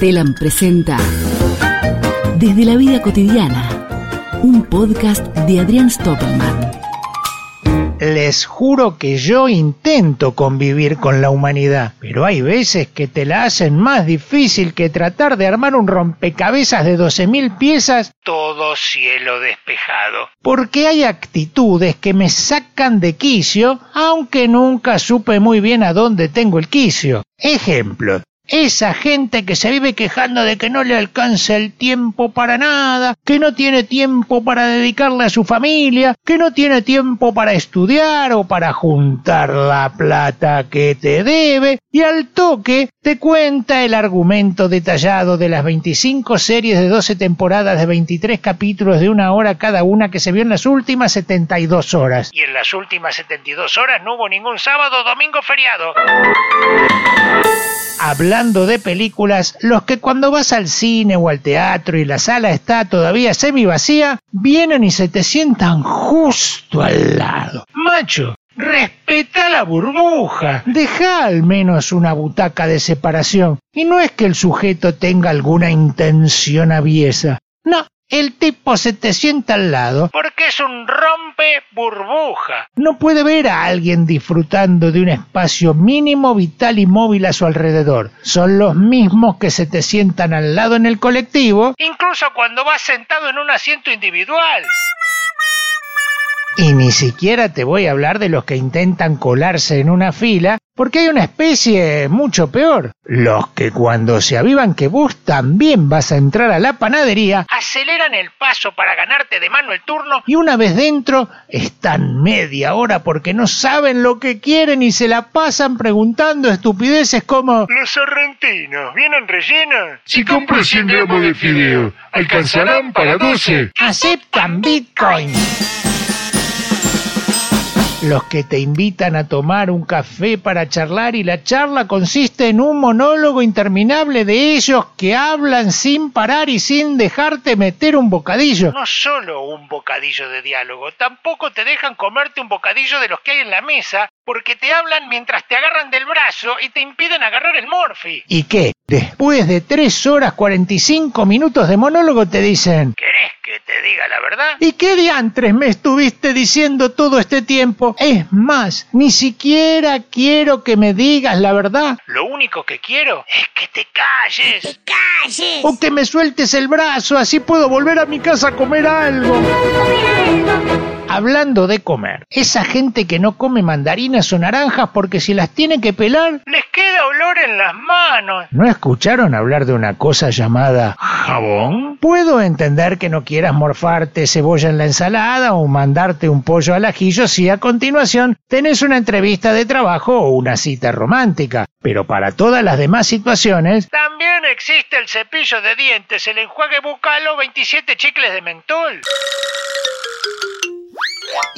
Telam presenta Desde la vida cotidiana, un podcast de Adrián Stoppelman. Les juro que yo intento convivir con la humanidad, pero hay veces que te la hacen más difícil que tratar de armar un rompecabezas de 12.000 piezas, todo cielo despejado. Porque hay actitudes que me sacan de quicio, aunque nunca supe muy bien a dónde tengo el quicio. Ejemplo, esa gente que se vive quejando de que no le alcanza el tiempo para nada, que no tiene tiempo para dedicarle a su familia, que no tiene tiempo para estudiar o para juntar la plata que te debe, y al toque te cuenta el argumento detallado de las 25 series de 12 temporadas de 23 capítulos de una hora cada una que se vio en las últimas 72 horas. Y en las últimas 72 horas no hubo ningún sábado, domingo, feriado de películas, los que cuando vas al cine o al teatro y la sala está todavía semi vacía, vienen y se te sientan justo al lado. Macho, Respeta la burbuja. Deja al menos una butaca de separación. Y no es que el sujeto tenga alguna intención aviesa. No, el tipo se te sienta al lado porque es un rompe burbuja. No puede ver a alguien disfrutando de un espacio mínimo, vital y móvil a su alrededor. Son los mismos que se te sientan al lado en el colectivo, incluso cuando vas sentado en un asiento individual. Y ni siquiera te voy a hablar de los que intentan colarse en una fila, porque hay una especie mucho peor. Los que cuando se avivan que vos también vas a entrar a la panadería, aceleran el paso para ganarte de mano el turno y una vez dentro están media hora porque no saben lo que quieren y se la pasan preguntando estupideces como Los sorrentinos, ¿vienen rellenos? Si compro 100 gramos de fideo, ¿alcanzarán para 12? Aceptan Bitcoin los que te invitan a tomar un café para charlar y la charla consiste en un monólogo interminable de ellos que hablan sin parar y sin dejarte meter un bocadillo. No solo un bocadillo de diálogo, tampoco te dejan comerte un bocadillo de los que hay en la mesa porque te hablan mientras te agarran del brazo y te impiden agarrar el morfi. ¿Y qué? Después de 3 horas 45 minutos de monólogo te dicen... ¿Querés que te diga la verdad? ¿Y qué diantres me estuviste diciendo todo este tiempo? Es más, ni siquiera quiero que me digas la verdad. Lo único que quiero es que te calles. ¡Te calles! O que me sueltes el brazo, así puedo volver a mi casa a comer algo. Hablando de comer, esa gente que no come mandarinas o naranjas porque si las tiene que pelar, les queda olor en las manos. ¿No escucharon hablar de una cosa llamada jabón? Puedo entender que no quieras morfarte cebolla en la ensalada o mandarte un pollo al ajillo si a continuación tenés una entrevista de trabajo o una cita romántica. Pero para todas las demás situaciones, también existe el cepillo de dientes, el enjuague bucal o 27 chicles de mentol.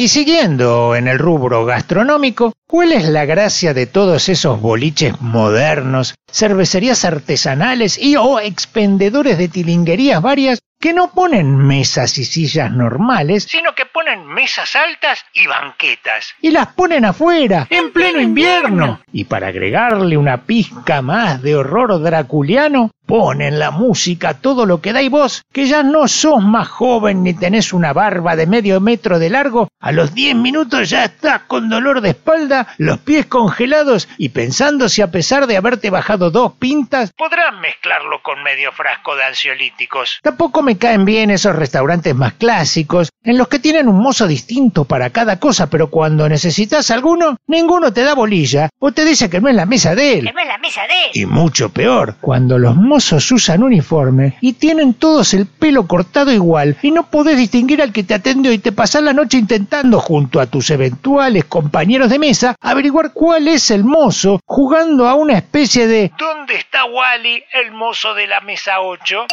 Y siguiendo en el rubro gastronómico, ¿cuál es la gracia de todos esos boliches modernos, cervecerías artesanales y o expendedores de tilinguerías varias que no ponen mesas y sillas normales, sino que ponen mesas altas y banquetas. Y las ponen afuera, en pleno invierno. Y para agregarle una pizca más de horror draculiano, ponen la música todo lo que da y vos, que ya no sos más joven ni tenés una barba de medio metro de largo, a los diez minutos ya estás con dolor de espalda, los pies congelados y pensando si a pesar de haberte bajado dos pintas, podrán mezclarlo con medio frasco de ansiolíticos. Tampoco me caen bien esos restaurantes más clásicos, en los que tienen un mozo distinto para cada cosa, pero cuando necesitas alguno, ninguno te da bolilla o te dice que no es la mesa de él. Que no es la mesa de él. Y mucho peor, cuando los mozos usan uniforme y tienen todos el pelo cortado igual y no podés distinguir al que te atendió y te pasás la noche intentando junto a tus eventuales compañeros de mesa averiguar cuál es el mozo jugando a una especie de ¿Dónde está Wally, el mozo de la mesa 8?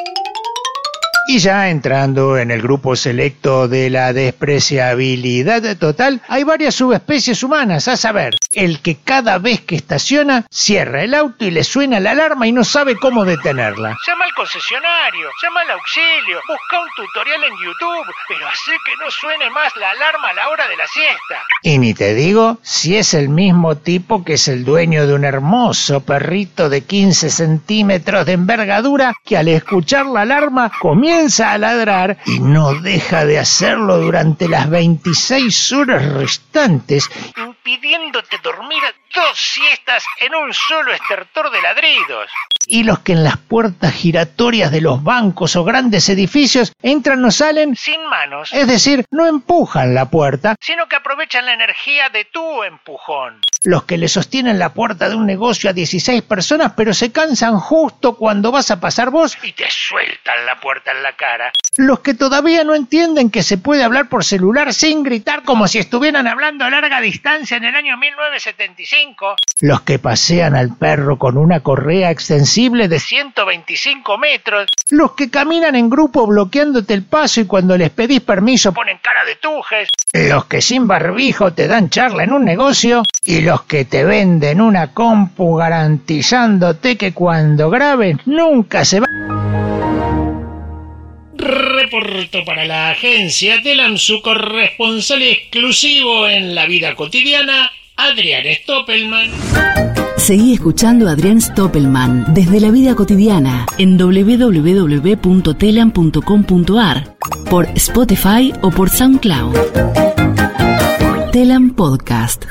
Y ya entrando en el grupo selecto de la despreciabilidad total, hay varias subespecies humanas, a saber, el que cada vez que estaciona cierra el auto y le suena la alarma y no sabe cómo detenerla. Llama al concesionario, llama al auxilio, busca un tutorial en YouTube, pero hace que no suene más la alarma a la hora de la siesta. Y ni te digo si es el mismo tipo que es el dueño de un hermoso perrito de 15 centímetros de envergadura que al escuchar la alarma comienza comienza a ladrar y no deja de hacerlo durante las 26 horas restantes, impidiéndote dormir dos siestas en un solo estertor de ladridos y los que en las puertas giratorias de los bancos o grandes edificios entran o salen sin manos. Es decir, no empujan la puerta, sino que aprovechan la energía de tu empujón. Los que le sostienen la puerta de un negocio a 16 personas, pero se cansan justo cuando vas a pasar vos y te sueltan la puerta en la cara. Los que todavía no entienden que se puede hablar por celular sin gritar como si estuvieran hablando a larga distancia en el año 1975. Los que pasean al perro con una correa extensiva de 125 metros, los que caminan en grupo bloqueándote el paso y cuando les pedís permiso ponen cara de tujes, los que sin barbijo te dan charla en un negocio y los que te venden una compu garantizándote que cuando grabes nunca se va. Reporto para la agencia Telam su corresponsal exclusivo en la vida cotidiana, Adrián Stoppelman. Seguí escuchando a Adrián Stoppelman desde la vida cotidiana en www.telam.com.ar por Spotify o por SoundCloud. Telam Podcast.